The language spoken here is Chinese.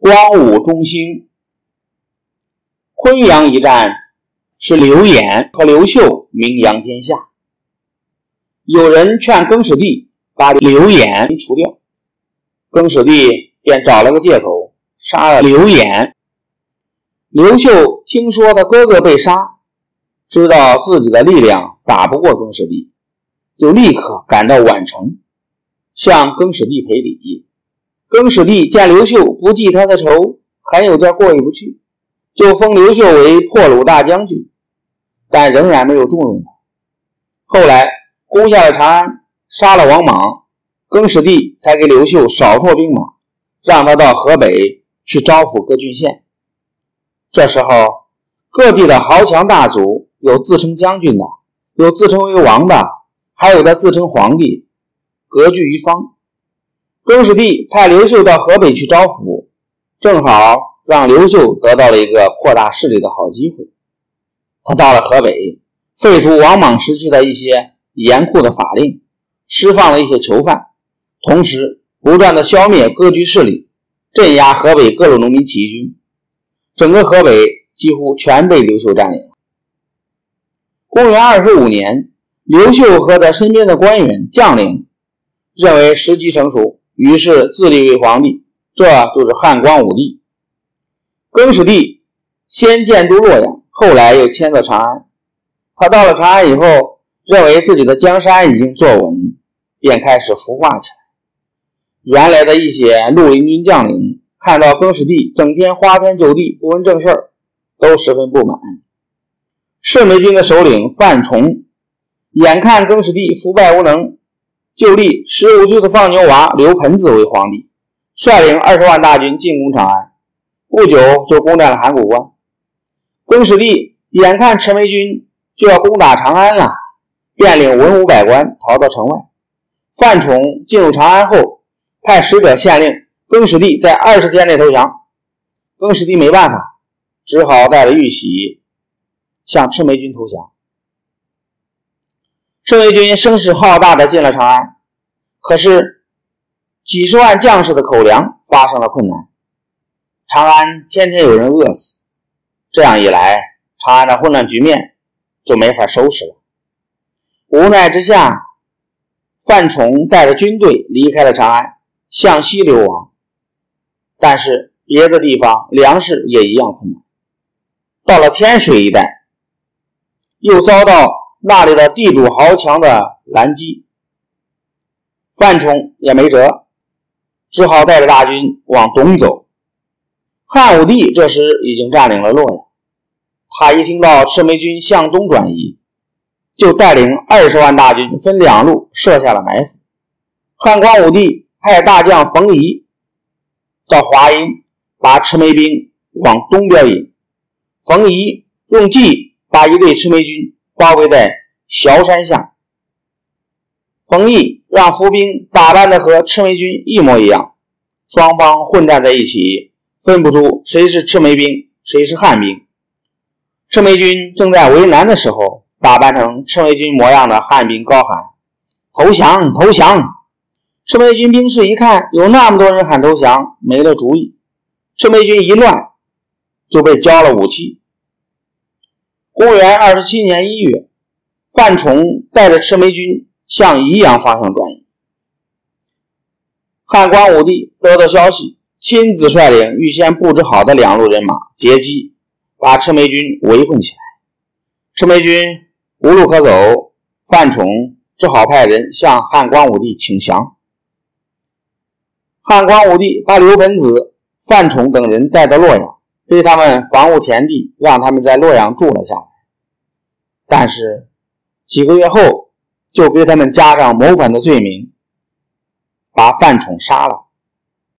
光武中兴。昆阳一战是刘演和刘秀名扬天下。有人劝更始帝把刘演除掉，更始帝便找了个借口杀了刘演。刘秀听说他哥哥被杀，知道自己的力量打不过更始帝，就立刻赶到宛城，向更始帝赔礼。更始帝见刘秀不记他的仇，还有点过意不去。就封刘秀为破虏大将军，但仍然没有重用他。后来攻下了长安，杀了王莽，更始帝才给刘秀少拓兵马，让他到河北去招抚各郡县。这时候，各地的豪强大族，有自称将军的，有自称为王的，还有的自称皇帝，割据一方。更始帝派刘秀到河北去招抚，正好。让刘秀得到了一个扩大势力的好机会。他到了河北，废除王莽时期的一些严酷的法令，释放了一些囚犯，同时不断的消灭割据势力，镇压河北各路农民起义军。整个河北几乎全被刘秀占领。公元二十五年，刘秀和他身边的官员将领认为时机成熟，于是自立为皇帝，这就是汉光武帝。更始帝先建都洛阳，后来又迁到长安。他到了长安以后，认为自己的江山已经坐稳，便开始孵化起来。原来的一些绿林军将领看到更始帝整天花天酒地，不问正事，都十分不满。赤眉军的首领范崇眼看更始帝腐败无能，就立十五岁的放牛娃刘盆子为皇帝，率领二十万大军进攻长安。不久就攻占了函谷关。更始帝眼看赤眉军就要攻打长安了，便领文武百官逃到城外。范崇进入长安后，派使者县令更始帝在二十天内投降。更始帝没办法，只好带着玉玺向赤眉军投降。赤眉军声势浩大的进了长安，可是几十万将士的口粮发生了困难。长安天天有人饿死，这样一来，长安的混乱局面就没法收拾了。无奈之下，范崇带着军队离开了长安，向西流亡。但是别的地方粮食也一样困难。到了天水一带，又遭到那里的地主豪强的拦击，范崇也没辙，只好带着大军往东走。汉武帝这时已经占领了洛阳，他一听到赤眉军向东转移，就带领二十万大军分两路设下了埋伏。汉光武帝派大将冯夷到华阴，把赤眉兵往东边引。冯夷用计把一队赤眉军包围在崤山下。冯异让伏兵打扮的和赤眉军一模一样，双方混战在一起。分不出谁是赤眉兵，谁是汉兵。赤眉军正在为难的时候，打扮成赤眉军模样的汉兵高喊：“投降！投降！”赤眉军兵士一看有那么多人喊投降，没了主意。赤眉军一乱，就被交了武器。公元二十七年一月，范崇带着赤眉军向宜阳方向转移。汉光武帝得到消息。亲自率领预先布置好的两路人马截击，把赤眉军围困起来。赤眉军无路可走，范崇只好派人向汉光武帝请降。汉光武帝把刘本子、范崇等人带到洛阳，对他们防务田地，让他们在洛阳住了下来。但是几个月后，就给他们加上谋反的罪名，把范崇杀了。